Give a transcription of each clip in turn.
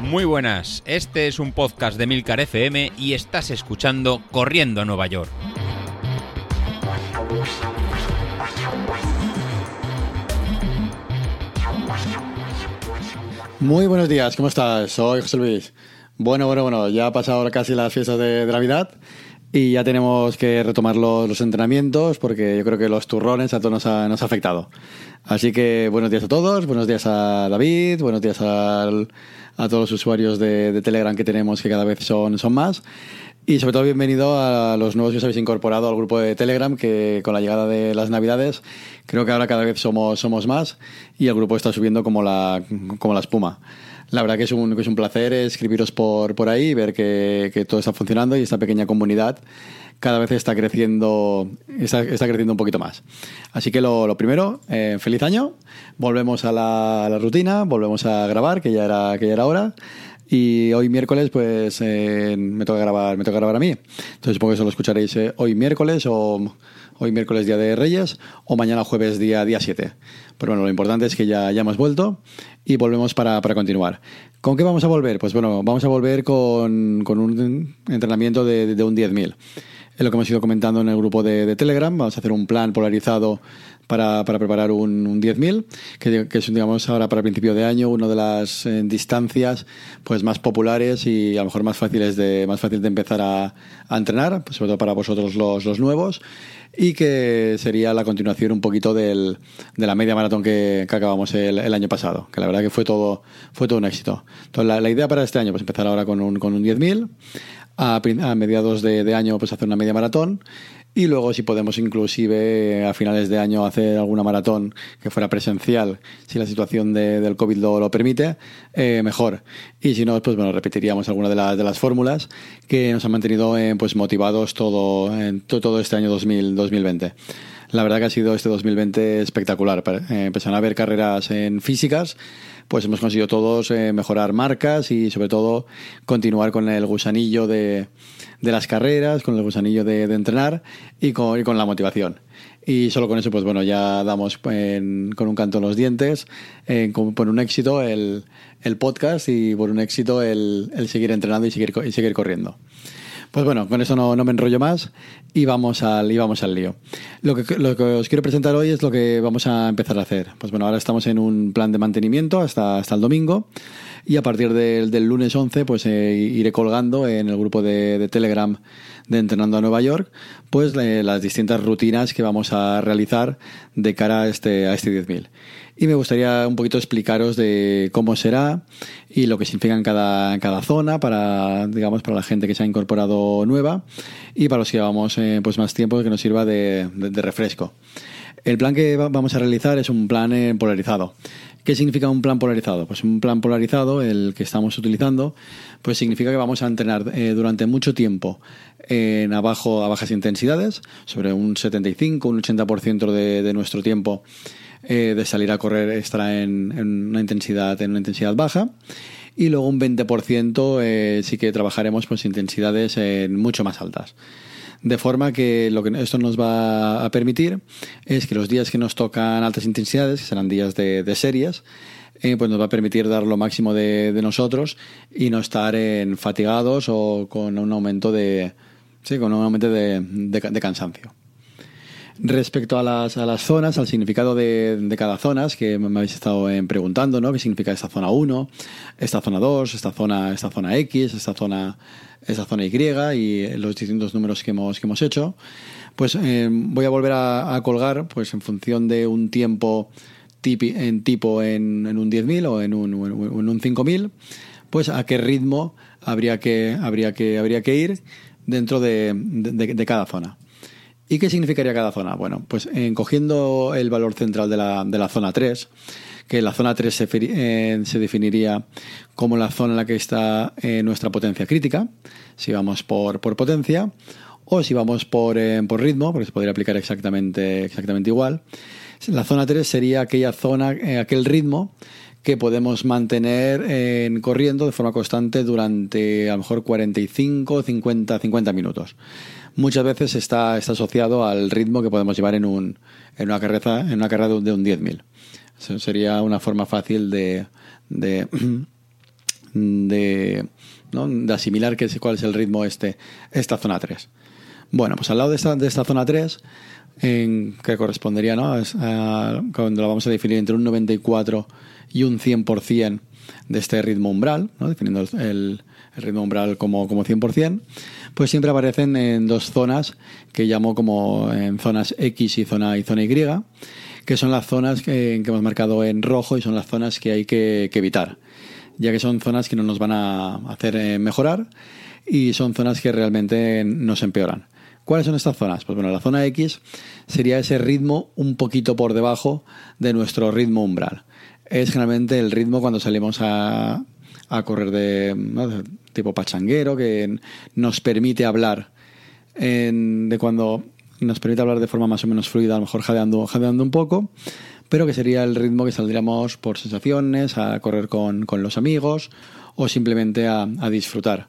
Muy buenas, este es un podcast de Milcar FM y estás escuchando Corriendo a Nueva York. Muy buenos días, ¿cómo estás? Soy José Luis. Bueno, bueno, bueno, ya ha pasado casi las fiestas de, de Navidad y ya tenemos que retomar los, entrenamientos porque yo creo que los turrones a todos nos ha, nos ha, afectado. Así que buenos días a todos, buenos días a David, buenos días al, a todos los usuarios de, de, Telegram que tenemos, que cada vez son, son más. Y sobre todo bienvenido a los nuevos que os habéis incorporado al grupo de Telegram, que con la llegada de las Navidades creo que ahora cada vez somos, somos más y el grupo está subiendo como la, como la espuma. La verdad que es un, que es un placer escribiros por, por ahí, ver que, que todo está funcionando y esta pequeña comunidad cada vez está creciendo, está, creciendo un poquito más. Así que lo, lo primero, eh, feliz año, volvemos a la, a la, rutina, volvemos a grabar, que ya era, que ya era hora. Y hoy miércoles, pues eh, me toca grabar, me toca grabar a mí. Entonces supongo que eso lo escucharéis eh, hoy miércoles o hoy miércoles día de Reyes o mañana jueves día día 7. Pero bueno, lo importante es que ya, ya hemos vuelto y volvemos para, para continuar. ¿Con qué vamos a volver? Pues bueno, vamos a volver con, con un entrenamiento de, de un 10.000 es lo que hemos ido comentando en el grupo de, de Telegram. Vamos a hacer un plan polarizado para, para preparar un, un 10.000, que, que, es, digamos, ahora para principio de año, una de las eh, distancias pues más populares y a lo mejor más fáciles de, más fácil de empezar a, a entrenar, pues sobre todo para vosotros los, los nuevos, y que sería la continuación un poquito del, de la media maratón que, que acabamos el, año pasado, que la verdad que fue todo, fue todo un éxito. Entonces, la, la idea para este año, pues empezar ahora con un, con un 10.000, a, a mediados de, de, año pues hacer una media maratón y luego si podemos inclusive a finales de año hacer alguna maratón que fuera presencial si la situación de, del COVID lo, lo permite eh, mejor. Y si no pues bueno repetiríamos alguna de, la, de las fórmulas que nos han mantenido eh, pues motivados todo, en todo este año 2000, 2020 la verdad que ha sido este 2020 espectacular. Eh, empezaron a haber carreras en físicas, pues hemos conseguido todos eh, mejorar marcas y sobre todo continuar con el gusanillo de, de las carreras, con el gusanillo de, entrenar y con, y con, la motivación. Y solo con eso, pues bueno, ya damos en, con un canto en los dientes, eh, con, por un éxito el, el, podcast y por un éxito el, el seguir entrenando y seguir, y seguir corriendo. Pues bueno, con eso no, no, me enrollo más y vamos al, y vamos al lío. Lo que, lo que os quiero presentar hoy es lo que vamos a empezar a hacer. Pues bueno, ahora estamos en un plan de mantenimiento hasta, hasta el domingo y a partir del, del lunes 11 pues eh, iré colgando en el grupo de, de, Telegram de Entrenando a Nueva York pues eh, las distintas rutinas que vamos a realizar de cara a este, a este 10.000 y me gustaría un poquito explicaros de cómo será y lo que significa en cada, cada zona para, digamos, para la gente que se ha incorporado nueva y para los que llevamos eh, pues más tiempo que nos sirva de, de, de, refresco. El plan que vamos a realizar es un plan eh, polarizado. ¿Qué significa un plan polarizado? Pues un plan polarizado, el que estamos utilizando, pues significa que vamos a entrenar eh, durante mucho tiempo en abajo a bajas intensidades, sobre un 75, un 80% de, de nuestro tiempo eh, de salir a correr estará en, en, una intensidad en una intensidad baja y luego un 20% eh, sí que trabajaremos pues intensidades eh, mucho más altas. De forma que lo que esto nos va a permitir es que los días que nos tocan altas intensidades, que serán días de, de series, eh, pues nos va a permitir dar lo máximo de, de nosotros y no estar en fatigados o con un aumento de, sí, con un aumento de, de, de cansancio. Respecto a las, a las zonas, al significado de, de cada zona, que me habéis estado eh, preguntando, ¿no? ¿Qué significa esta zona 1, esta zona 2, esta zona, esta zona X, esta zona, esta zona Y y los distintos números que hemos, que hemos hecho? Pues eh, voy a volver a, colgar, pues en función de un tiempo en tipo en, en un 10.000 o en un, en un 5.000, pues a qué ritmo habría que, habría que, habría que ir dentro de, de, de cada zona. ¿Y qué significaría cada zona? Bueno, pues en cogiendo el valor central de la, de la zona 3, que la zona 3 se, eh, se, definiría como la zona en la que está eh, nuestra potencia crítica, si vamos por, por potencia, o si vamos por, eh, por, ritmo, porque se podría aplicar exactamente, exactamente igual. La zona 3 sería aquella zona, eh, aquel ritmo que podemos mantener eh, corriendo de forma constante durante a lo mejor 45, 50, 50 minutos muchas veces está, está asociado al ritmo que podemos llevar en, un, en una carrera, en una carrera de un, de un 10.000. Eso sería una forma fácil de, de, de, ¿no? de asimilar que, cuál es el ritmo este, esta zona 3. Bueno, pues al lado de esta, de esta zona 3, en, que correspondería, ¿no? A, cuando la vamos a definir entre un 94 y un 100% de este ritmo umbral, ¿no? definiendo el, ritmo umbral como, como 100%, pues siempre aparecen en dos zonas que llamo como en zonas X y zona, y zona Y, que son las zonas que, que hemos marcado en rojo y son las zonas que hay que, que evitar, ya que son zonas que no nos van a hacer eh, mejorar y son zonas que realmente nos empeoran. ¿Cuáles son estas zonas? Pues bueno, la zona X sería ese ritmo un poquito por debajo de nuestro ritmo umbral. Es generalmente el ritmo cuando salimos a, a correr de, tipo pachanguero, que nos permite hablar de cuando nos permite hablar de forma más o menos fluida, a lo mejor jadeando, jadeando un poco, pero que sería el ritmo que saldríamos por sensaciones, a correr con, con los amigos o simplemente a, a, disfrutar.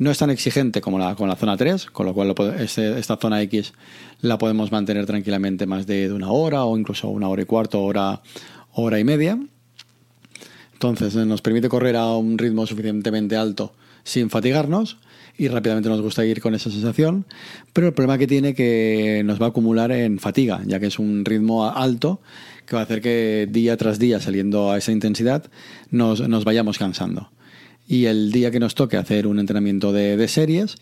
No es tan exigente como la, la zona 3, con lo cual este, esta zona X la podemos mantener tranquilamente más de, de, una hora o incluso una hora y cuarto, hora, hora y media. Entonces nos permite correr a un ritmo suficientemente alto sin fatigarnos y rápidamente nos gusta ir con esa sensación, pero el problema que tiene que nos va a acumular en fatiga, ya que es un ritmo alto que va a hacer que día tras día saliendo a esa intensidad nos, nos vayamos cansando. Y el día que nos toque hacer un entrenamiento de, de series,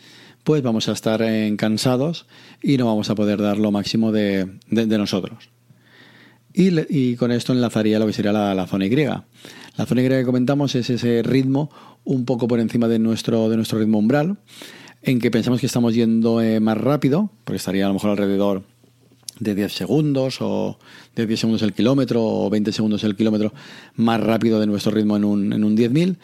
pues vamos a estar en cansados y no vamos a poder dar lo máximo de, de, de nosotros. Y, y, con esto enlazaría lo que sería la, la zona Y. La zona Y que comentamos es ese ritmo un poco por encima de nuestro, de nuestro ritmo umbral, en que pensamos que estamos yendo eh, más rápido, porque estaría a lo mejor alrededor de 10 segundos o de 10 segundos el kilómetro o 20 segundos el kilómetro más rápido de nuestro ritmo en un, en un 10.000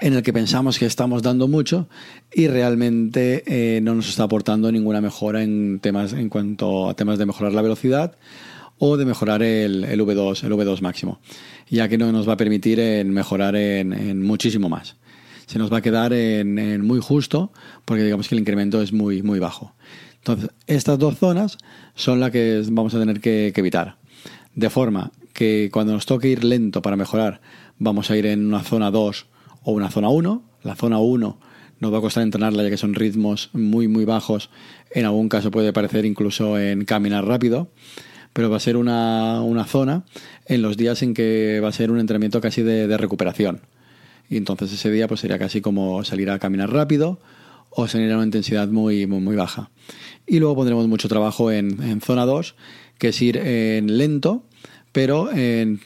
en el que pensamos que estamos dando mucho y realmente eh, no nos está aportando ninguna mejora en temas en cuanto a temas de mejorar la velocidad o de mejorar el, el V2 el V2 máximo ya que no nos va a permitir en mejorar en, muchísimo más se nos va a quedar en, en, muy justo porque digamos que el incremento es muy, muy bajo. Entonces, estas dos zonas son las que vamos a tener que, que evitar. De forma que cuando nos toque ir lento para mejorar, vamos a ir en una zona 2 o una zona 1. La zona 1 nos va a costar entrenarla ya que son ritmos muy muy bajos. En algún caso puede parecer incluso en caminar rápido. Pero va a ser una, una zona en los días en que va a ser un entrenamiento casi de, de recuperación. Y entonces ese día pues sería casi como salir a caminar rápido o salir a una intensidad muy, muy, muy baja. Y luego pondremos mucho trabajo en, en zona 2, que es ir en lento, pero en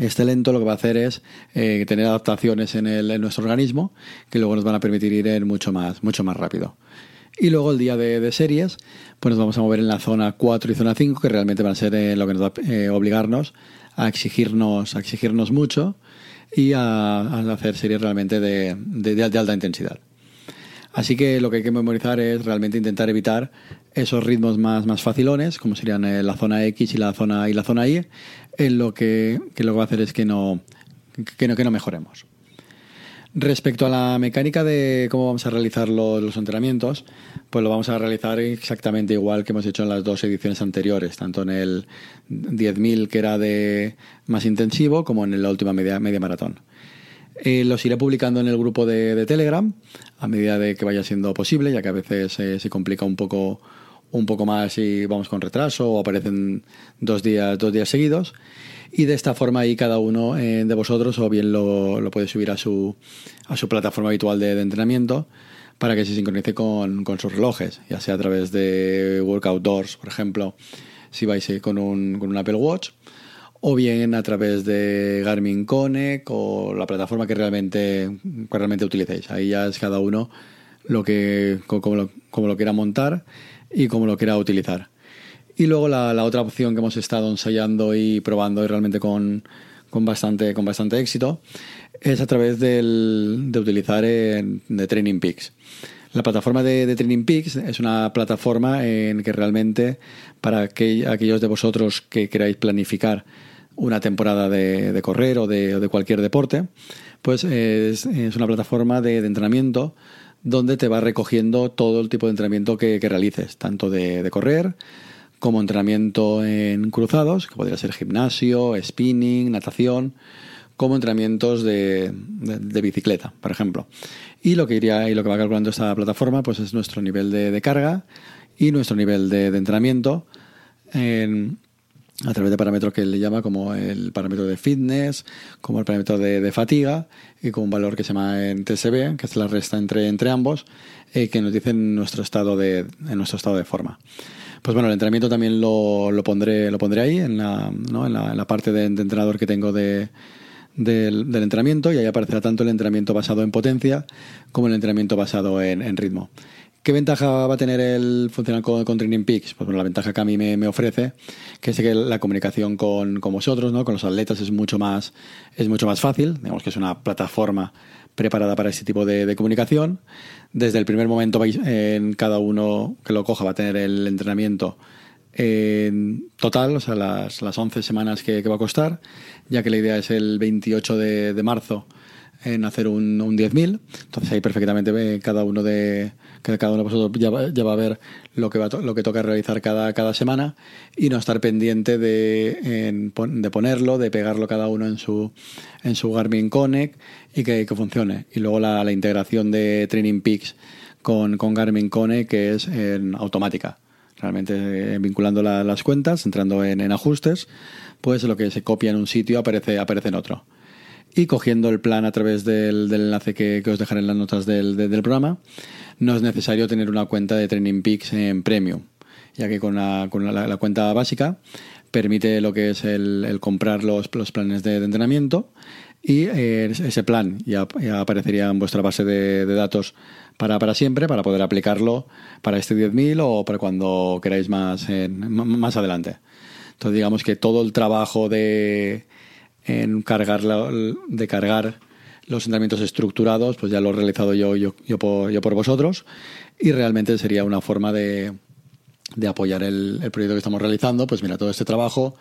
este lento lo que va a hacer es eh, tener adaptaciones en, el, en, nuestro organismo que luego nos van a permitir ir mucho más, mucho más rápido. Y luego el día de, series, pues nos vamos a mover en la zona 4 y zona 5, que realmente van a ser eh, lo que nos va a eh, obligarnos a exigirnos, a exigirnos mucho y a, hacer series realmente de, alta intensidad. Así que lo que hay que memorizar es realmente intentar evitar esos ritmos más, más facilones, como serían eh, la zona X y la zona, y la zona Y, en lo que, que lo que va a hacer es que no, que no, que no mejoremos. Respecto a la mecánica de cómo vamos a realizar los, entrenamientos, pues lo vamos a realizar exactamente igual que hemos hecho en las dos ediciones anteriores, tanto en el 10.000 que era de más intensivo como en la última media, media maratón. Eh, los iré publicando en el grupo de, de, Telegram a medida de que vaya siendo posible, ya que a veces se complica un poco, un poco más y vamos con retraso o aparecen dos días, dos días seguidos. Y de esta forma ahí cada uno eh, de vosotros o bien lo, lo, puede subir a su, a su plataforma habitual de, de entrenamiento para que se sincronice con, con, sus relojes, ya sea a través de Workout Doors, por ejemplo, si vais eh, con un, con un Apple Watch, o bien a través de Garmin Connect o la plataforma que realmente, realmente utilicéis. Ahí ya es cada uno lo que, como, lo, quiera montar y como lo quiera utilizar. Y luego la, otra opción que hemos estado ensayando y probando y realmente con, con, bastante, con bastante éxito es a través del, de utilizar en, de Training Peaks. La plataforma de, Training Peaks es una plataforma en que realmente para que, aquellos de vosotros que queráis planificar una temporada de, correr o de, o de, cualquier deporte, pues es, es una plataforma de, entrenamiento donde te va recogiendo todo el tipo de entrenamiento que, que realices, tanto de, correr, como entrenamiento en cruzados, que podría ser gimnasio, spinning, natación, como entrenamientos de, bicicleta, por ejemplo. Y lo que iría y lo que va calculando esta plataforma, pues es nuestro nivel de, carga y nuestro nivel de, entrenamiento a través de parámetros que él le llama como el parámetro de fitness, como el parámetro de, fatiga y con un valor que se llama en TSB, que es la resta entre, entre ambos, eh, que nos dice nuestro estado de, en nuestro estado de forma. Pues bueno, el entrenamiento también lo, lo pondré, lo pondré ahí, en la, ¿no? en la, parte de, entrenador que tengo de, del, entrenamiento y ahí aparecerá tanto el entrenamiento basado en potencia como el entrenamiento basado en, en ritmo. ¿Qué ventaja va a tener el funcionar con, Training Peaks? Pues bueno, la ventaja que a mí me, ofrece, que es que la comunicación con, vosotros, ¿no? con los atletas, es mucho más, es mucho más fácil. Digamos que es una plataforma preparada para este tipo de, comunicación. Desde el primer momento en cada uno que lo coja va a tener el entrenamiento en total, o sea, las, las 11 semanas que, va a costar, ya que la idea es el 28 de, de marzo en hacer un, un 10.000. Entonces ahí perfectamente cada uno de cada uno de vosotros ya va, a ver lo que va lo que toca realizar cada, cada semana y no estar pendiente de, de ponerlo, de pegarlo cada uno en su en su Garmin Connect y que, que funcione. Y luego la, la, integración de Training Peaks con, con Garmin Connect que es en automática. Realmente eh, vinculando las cuentas, entrando en, en ajustes, pues lo que se copia en un sitio aparece, aparece en otro y cogiendo el plan a través del, enlace que, os dejaré en las notas del, programa, no es necesario tener una cuenta de Training Peaks en Premium, ya que con la, con la, cuenta básica permite lo que es el, comprar los, los, planes de, entrenamiento y eh, ese plan ya, aparecería en vuestra base de, datos para, para, siempre, para poder aplicarlo para este 10.000 o para cuando queráis más, más adelante. Entonces digamos que todo el trabajo de en cargar de cargar los entrenamientos estructurados, pues ya lo he realizado yo, yo, yo, por, yo por vosotros. Y realmente sería una forma de, de apoyar el, proyecto que estamos realizando. Pues mira, todo este trabajo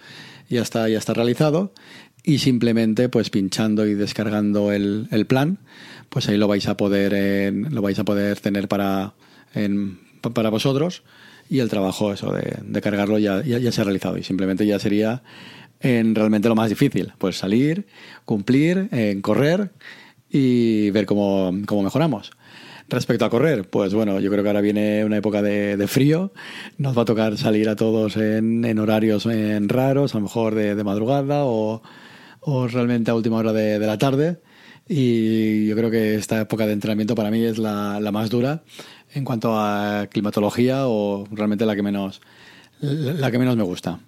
ya está, ya está realizado. Y simplemente pues pinchando y descargando el, el plan, pues ahí lo vais a poder, lo vais a poder tener para, para vosotros. Y el trabajo eso de, de cargarlo ya, ya, ya se ha realizado. Y simplemente ya sería en realmente lo más difícil, pues salir, cumplir, en correr y ver cómo, mejoramos. Respecto a correr, pues bueno, yo creo que ahora viene una época de, frío, nos va a tocar salir a todos en, horarios en raros, a lo mejor de, madrugada o, realmente a última hora de, la tarde. Y yo creo que esta época de entrenamiento para mí es la, la más dura en cuanto a climatología o realmente la que menos, la que menos me gusta.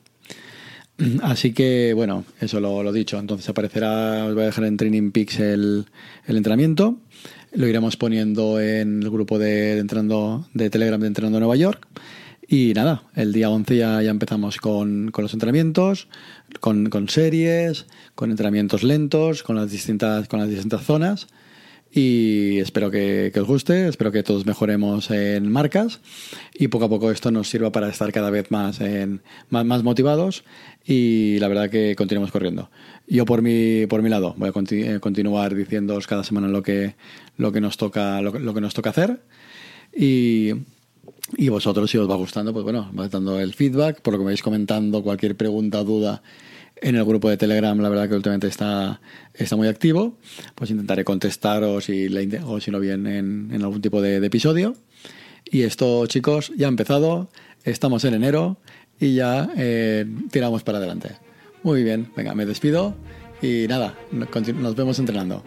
Así que, bueno, eso lo, lo dicho. Entonces aparecerá, os voy a dejar en Training Peaks el, entrenamiento. Lo iremos poniendo en el grupo de, entrando, de Telegram de Entrenando Nueva York. Y nada, el día 11 ya, ya empezamos con, con los entrenamientos, con, con, series, con entrenamientos lentos, con las distintas, con las distintas zonas y espero que, os guste, espero que todos mejoremos en marcas y poco a poco esto nos sirva para estar cada vez más, en, más, motivados y la verdad que continuemos corriendo. Yo por mi, por mi lado voy a eh, continuar diciéndoos cada semana lo que, lo que, nos, toca, lo, que nos toca hacer y, y vosotros si os va gustando, pues bueno, vais dando el feedback, por lo que me vais comentando, cualquier pregunta duda en el grupo de Telegram, la verdad que últimamente está, está muy activo. Pues intentaré contestaros y o si no bien en, algún tipo de, episodio. Y esto, chicos, ya ha empezado. Estamos en enero y ya eh, tiramos para adelante. Muy bien, venga, me despido y nada, nos vemos entrenando.